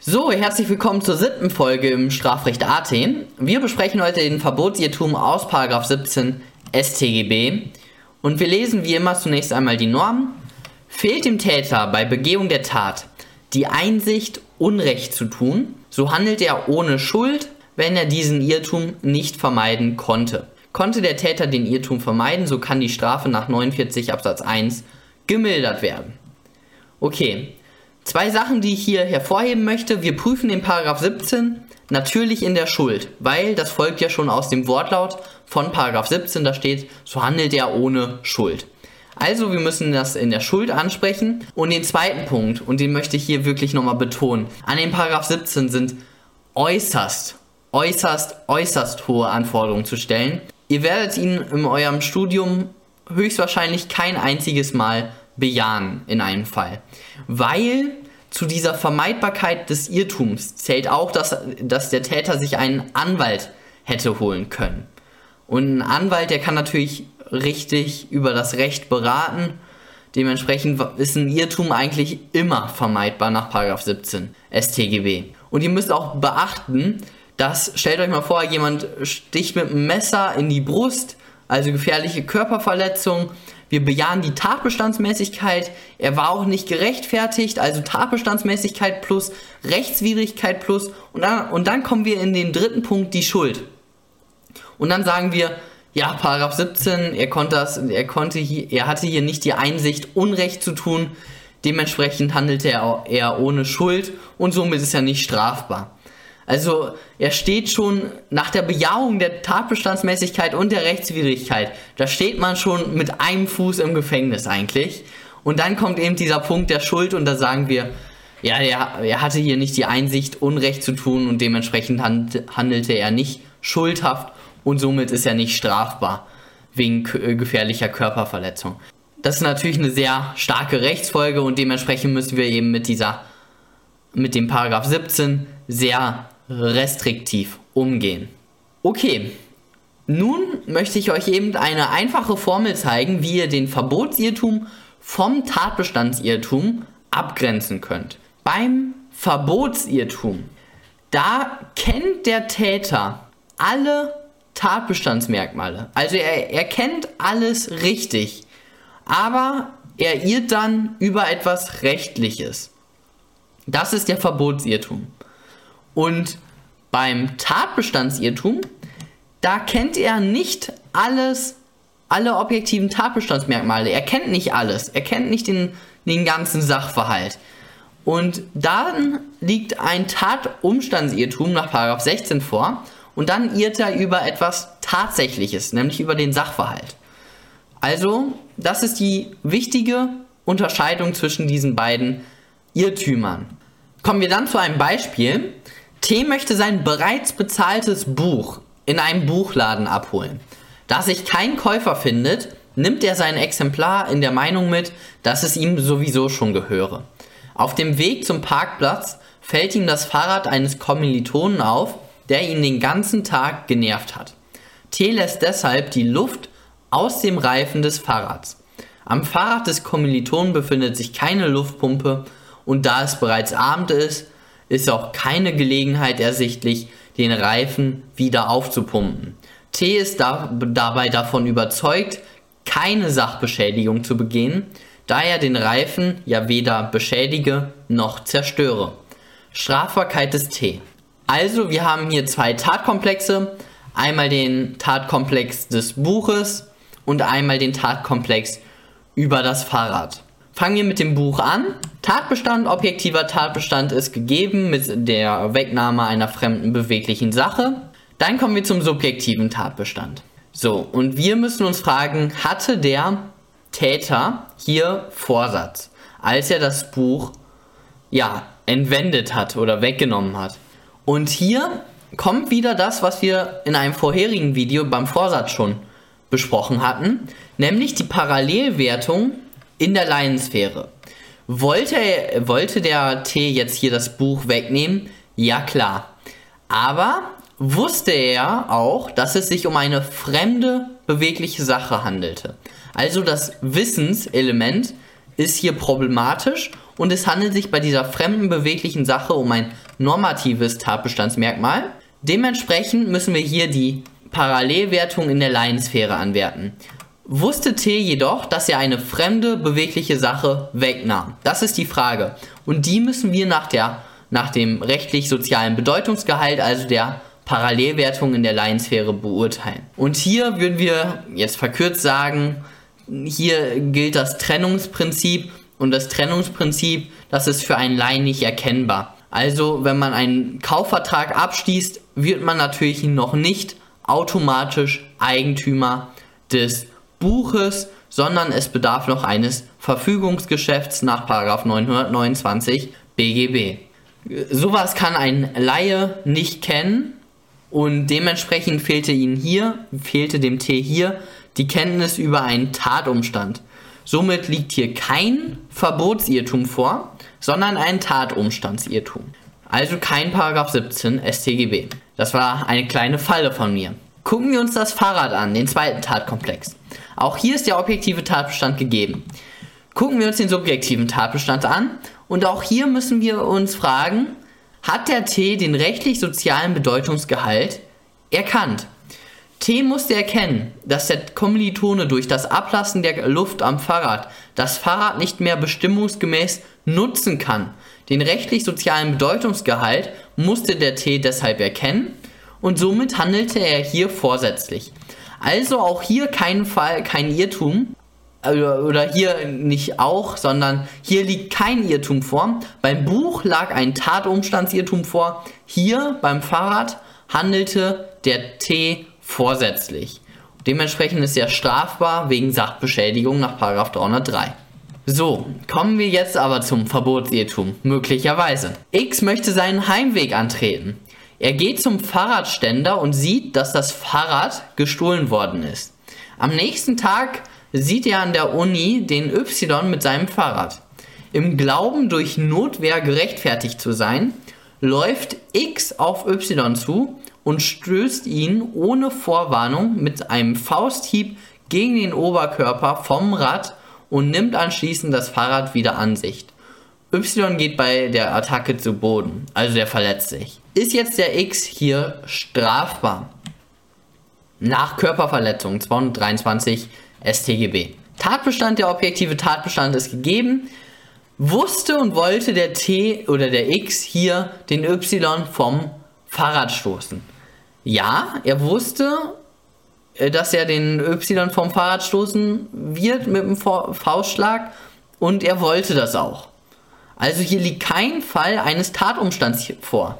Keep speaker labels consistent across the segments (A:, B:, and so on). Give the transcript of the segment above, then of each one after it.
A: So, herzlich willkommen zur siebten Folge im Strafrecht AT. Wir besprechen heute den Verbotsirrtum aus 17 StGB und wir lesen wie immer zunächst einmal die Norm. Fehlt dem Täter bei Begehung der Tat die Einsicht, Unrecht zu tun, so handelt er ohne Schuld, wenn er diesen Irrtum nicht vermeiden konnte. Konnte der Täter den Irrtum vermeiden, so kann die Strafe nach 49 Absatz 1 gemildert werden. Okay, Zwei Sachen, die ich hier hervorheben möchte. Wir prüfen den Paragraph 17 natürlich in der Schuld, weil das folgt ja schon aus dem Wortlaut von Paragraph 17, da steht, so handelt er ohne Schuld. Also wir müssen das in der Schuld ansprechen. Und den zweiten Punkt, und den möchte ich hier wirklich nochmal betonen, an den Paragraph 17 sind äußerst, äußerst, äußerst hohe Anforderungen zu stellen. Ihr werdet ihn in eurem Studium höchstwahrscheinlich kein einziges Mal bejahen in einem Fall. Weil zu dieser Vermeidbarkeit des Irrtums zählt auch, dass, dass der Täter sich einen Anwalt hätte holen können. Und ein Anwalt, der kann natürlich richtig über das Recht beraten. Dementsprechend ist ein Irrtum eigentlich immer vermeidbar nach 17 StGB. Und ihr müsst auch beachten, dass, stellt euch mal vor, jemand sticht mit einem Messer in die Brust, also gefährliche Körperverletzung, wir bejahen die Tatbestandsmäßigkeit. Er war auch nicht gerechtfertigt, also Tatbestandsmäßigkeit plus Rechtswidrigkeit plus. Und dann, und dann kommen wir in den dritten Punkt, die Schuld. Und dann sagen wir, ja, Paragraph 17, er konnte das, er konnte hier, er hatte hier nicht die Einsicht, Unrecht zu tun. Dementsprechend handelte er, er ohne Schuld und somit ist er nicht strafbar. Also er steht schon nach der Bejahung der Tatbestandsmäßigkeit und der Rechtswidrigkeit, da steht man schon mit einem Fuß im Gefängnis eigentlich. Und dann kommt eben dieser Punkt der Schuld und da sagen wir, ja, er, er hatte hier nicht die Einsicht, Unrecht zu tun und dementsprechend handelte er nicht schuldhaft und somit ist er nicht strafbar wegen äh, gefährlicher Körperverletzung. Das ist natürlich eine sehr starke Rechtsfolge und dementsprechend müssen wir eben mit dieser, mit dem Paragraph 17 sehr restriktiv umgehen. Okay, nun möchte ich euch eben eine einfache Formel zeigen, wie ihr den Verbotsirrtum vom Tatbestandsirrtum abgrenzen könnt. Beim Verbotsirrtum, da kennt der Täter alle Tatbestandsmerkmale. Also er, er kennt alles richtig, aber er irrt dann über etwas Rechtliches. Das ist der Verbotsirrtum. Und beim Tatbestandsirrtum, da kennt er nicht alles, alle objektiven Tatbestandsmerkmale. Er kennt nicht alles. Er kennt nicht den, den ganzen Sachverhalt. Und dann liegt ein Tatumstandsirrtum nach 16 vor und dann irrt er über etwas Tatsächliches, nämlich über den Sachverhalt. Also, das ist die wichtige Unterscheidung zwischen diesen beiden Irrtümern. Kommen wir dann zu einem Beispiel. T möchte sein bereits bezahltes Buch in einem Buchladen abholen. Da sich kein Käufer findet, nimmt er sein Exemplar in der Meinung mit, dass es ihm sowieso schon gehöre. Auf dem Weg zum Parkplatz fällt ihm das Fahrrad eines Kommilitonen auf, der ihn den ganzen Tag genervt hat. T lässt deshalb die Luft aus dem Reifen des Fahrrads. Am Fahrrad des Kommilitonen befindet sich keine Luftpumpe und da es bereits Abend ist, ist auch keine Gelegenheit ersichtlich, den Reifen wieder aufzupumpen. T ist da, dabei davon überzeugt, keine Sachbeschädigung zu begehen, da er den Reifen ja weder beschädige noch zerstöre. Strafbarkeit des T. Also wir haben hier zwei Tatkomplexe, einmal den Tatkomplex des Buches und einmal den Tatkomplex über das Fahrrad. Fangen wir mit dem Buch an. Tatbestand, objektiver Tatbestand ist gegeben mit der Wegnahme einer fremden beweglichen Sache. Dann kommen wir zum subjektiven Tatbestand. So, und wir müssen uns fragen, hatte der Täter hier Vorsatz, als er das Buch ja, entwendet hat oder weggenommen hat? Und hier kommt wieder das, was wir in einem vorherigen Video beim Vorsatz schon besprochen hatten, nämlich die Parallelwertung in der Laiensphäre. Wollte, wollte der T jetzt hier das Buch wegnehmen? Ja klar. Aber wusste er auch, dass es sich um eine fremde bewegliche Sache handelte. Also das Wissenselement ist hier problematisch und es handelt sich bei dieser fremden beweglichen Sache um ein normatives Tatbestandsmerkmal. Dementsprechend müssen wir hier die Parallelwertung in der Laiensphäre anwerten. Wusste T jedoch, dass er eine fremde bewegliche Sache wegnahm? Das ist die Frage. Und die müssen wir nach, der, nach dem rechtlich-sozialen Bedeutungsgehalt, also der Parallelwertung in der Laiensphäre beurteilen. Und hier würden wir jetzt verkürzt sagen, hier gilt das Trennungsprinzip und das Trennungsprinzip, das ist für einen Laien nicht erkennbar. Also, wenn man einen Kaufvertrag abschließt, wird man natürlich noch nicht automatisch Eigentümer des Buches, sondern es bedarf noch eines Verfügungsgeschäfts nach 929 BGB. Sowas kann ein Laie nicht kennen und dementsprechend fehlte ihnen hier, fehlte dem T hier die Kenntnis über einen Tatumstand. Somit liegt hier kein Verbotsirrtum vor, sondern ein Tatumstandsirrtum. Also kein Paragraph 17 StGB. Das war eine kleine Falle von mir. Gucken wir uns das Fahrrad an, den zweiten Tatkomplex. Auch hier ist der objektive Tatbestand gegeben. Gucken wir uns den subjektiven Tatbestand an und auch hier müssen wir uns fragen, hat der T den rechtlich-sozialen Bedeutungsgehalt erkannt? T musste erkennen, dass der Kommilitone durch das Ablassen der Luft am Fahrrad das Fahrrad nicht mehr bestimmungsgemäß nutzen kann. Den rechtlich-sozialen Bedeutungsgehalt musste der T deshalb erkennen und somit handelte er hier vorsätzlich. Also auch hier kein Fall, kein Irrtum, oder hier nicht auch, sondern hier liegt kein Irrtum vor. Beim Buch lag ein Tatumstandsirrtum vor. Hier beim Fahrrad handelte der T vorsätzlich. Dementsprechend ist er strafbar wegen Sachbeschädigung nach 303. So, kommen wir jetzt aber zum Verbotsirrtum, möglicherweise. X möchte seinen Heimweg antreten. Er geht zum Fahrradständer und sieht, dass das Fahrrad gestohlen worden ist. Am nächsten Tag sieht er an der Uni den Y mit seinem Fahrrad. Im Glauben, durch Notwehr gerechtfertigt zu sein, läuft X auf Y zu und stößt ihn ohne Vorwarnung mit einem Fausthieb gegen den Oberkörper vom Rad und nimmt anschließend das Fahrrad wieder an sich. Y geht bei der Attacke zu Boden, also er verletzt sich. Ist jetzt der X hier strafbar? Nach Körperverletzung 223 StGB. Tatbestand, der objektive Tatbestand ist gegeben. Wusste und wollte der T oder der X hier den Y vom Fahrrad stoßen? Ja, er wusste, äh, dass er den Y vom Fahrrad stoßen wird mit dem Faustschlag und er wollte das auch. Also hier liegt kein Fall eines Tatumstands vor,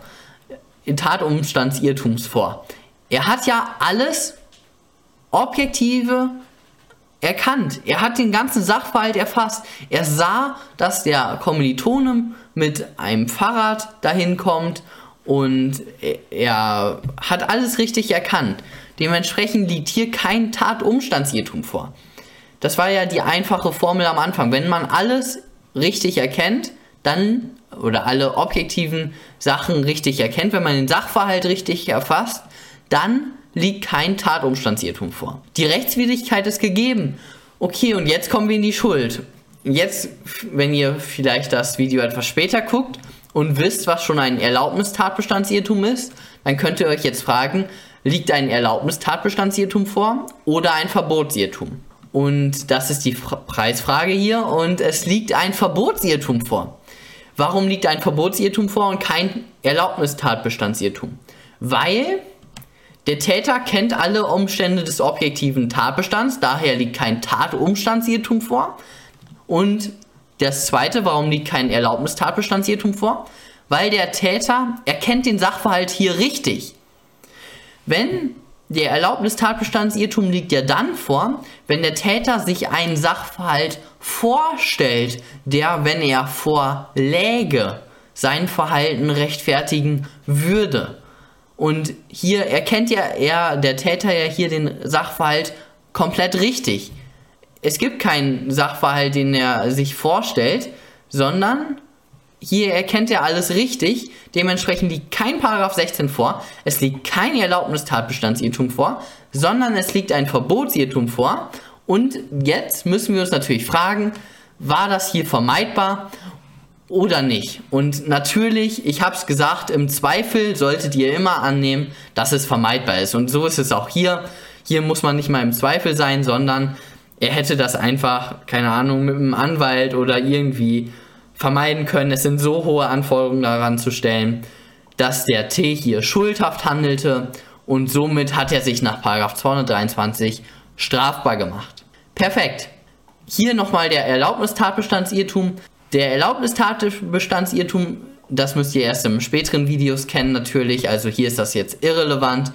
A: Tatumstandsirrtums vor. Er hat ja alles objektive erkannt. Er hat den ganzen Sachverhalt erfasst. Er sah, dass der Kommilitone mit einem Fahrrad dahin kommt und er hat alles richtig erkannt. Dementsprechend liegt hier kein Tatumstandsirrtum vor. Das war ja die einfache Formel am Anfang. Wenn man alles richtig erkennt, dann oder alle objektiven Sachen richtig erkennt, wenn man den Sachverhalt richtig erfasst, dann liegt kein Tatumstandsirrtum vor. Die Rechtswidrigkeit ist gegeben. Okay, und jetzt kommen wir in die Schuld. Jetzt, wenn ihr vielleicht das Video etwas später guckt und wisst, was schon ein Erlaubnistatbestandsirrtum ist, dann könnt ihr euch jetzt fragen, liegt ein Erlaubnistatbestandsirrtum vor oder ein Verbotsirrtum? Und das ist die Preisfrage hier und es liegt ein Verbotsirrtum vor. Warum liegt ein Verbotsirrtum vor und kein Erlaubnistatbestandsirrtum? Weil der Täter kennt alle Umstände des objektiven Tatbestands, daher liegt kein Tatumstandsirrtum vor. Und das zweite, warum liegt kein Erlaubnistatbestandsirrtum vor? Weil der Täter erkennt den Sachverhalt hier richtig. Wenn der Erlaubnistatbestandsirrtum liegt ja dann vor, wenn der Täter sich einen Sachverhalt vorstellt, der, wenn er vorläge, sein Verhalten rechtfertigen würde. Und hier erkennt ja er, der Täter ja hier den Sachverhalt komplett richtig. Es gibt keinen Sachverhalt, den er sich vorstellt, sondern hier erkennt er alles richtig. Dementsprechend liegt kein Paragraph 16 vor, es liegt kein Erlaubnistatbestandsirrtum vor, sondern es liegt ein Verbotsirrtum vor. Und jetzt müssen wir uns natürlich fragen, war das hier vermeidbar? oder nicht. Und natürlich, ich habe es gesagt, im Zweifel solltet ihr immer annehmen, dass es vermeidbar ist. Und so ist es auch hier. Hier muss man nicht mal im Zweifel sein, sondern er hätte das einfach, keine Ahnung, mit einem Anwalt oder irgendwie vermeiden können. Es sind so hohe Anforderungen daran zu stellen, dass der T hier schuldhaft handelte und somit hat er sich nach 223 strafbar gemacht. Perfekt. Hier nochmal der Erlaubnistatbestandsirrtum. Der Erlaubnistatbestandsirrtum, das müsst ihr erst im späteren Videos kennen natürlich, also hier ist das jetzt irrelevant.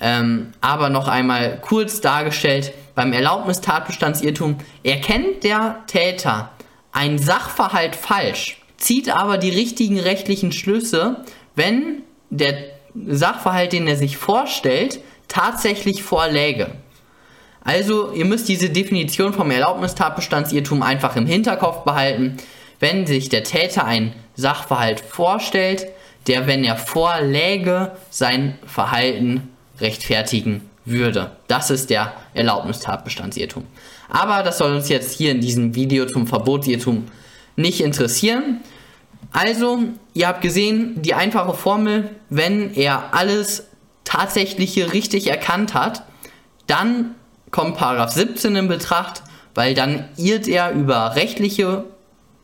A: Ähm, aber noch einmal kurz dargestellt, beim Erlaubnistatbestandsirrtum erkennt der Täter ein Sachverhalt falsch, zieht aber die richtigen rechtlichen Schlüsse, wenn der Sachverhalt, den er sich vorstellt, tatsächlich vorläge. Also, ihr müsst diese Definition vom Erlaubnistatbestandsirrtum einfach im Hinterkopf behalten. Wenn sich der Täter einen Sachverhalt vorstellt, der, wenn er vorläge, sein Verhalten rechtfertigen würde. Das ist der Erlaubnistatbestandsirrtum. Aber das soll uns jetzt hier in diesem Video zum Verbotsirrtum nicht interessieren. Also, ihr habt gesehen, die einfache Formel, wenn er alles tatsächliche richtig erkannt hat, dann kommt Paragraph 17 in Betracht, weil dann irrt er über rechtliche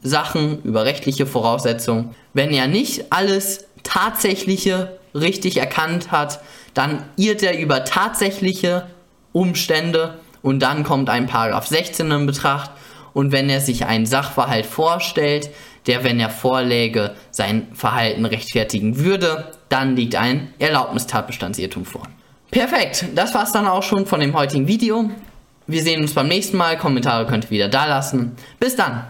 A: Sachen, über rechtliche Voraussetzungen. Wenn er nicht alles tatsächliche richtig erkannt hat, dann irrt er über tatsächliche Umstände und dann kommt ein Paragraph 16 in Betracht und wenn er sich einen Sachverhalt vorstellt, der, wenn er vorläge, sein Verhalten rechtfertigen würde, dann liegt ein Erlaubnistatbestandsirrtum vor. Perfekt, das war's dann auch schon von dem heutigen Video. Wir sehen uns beim nächsten Mal. Kommentare könnt ihr wieder da lassen. Bis dann.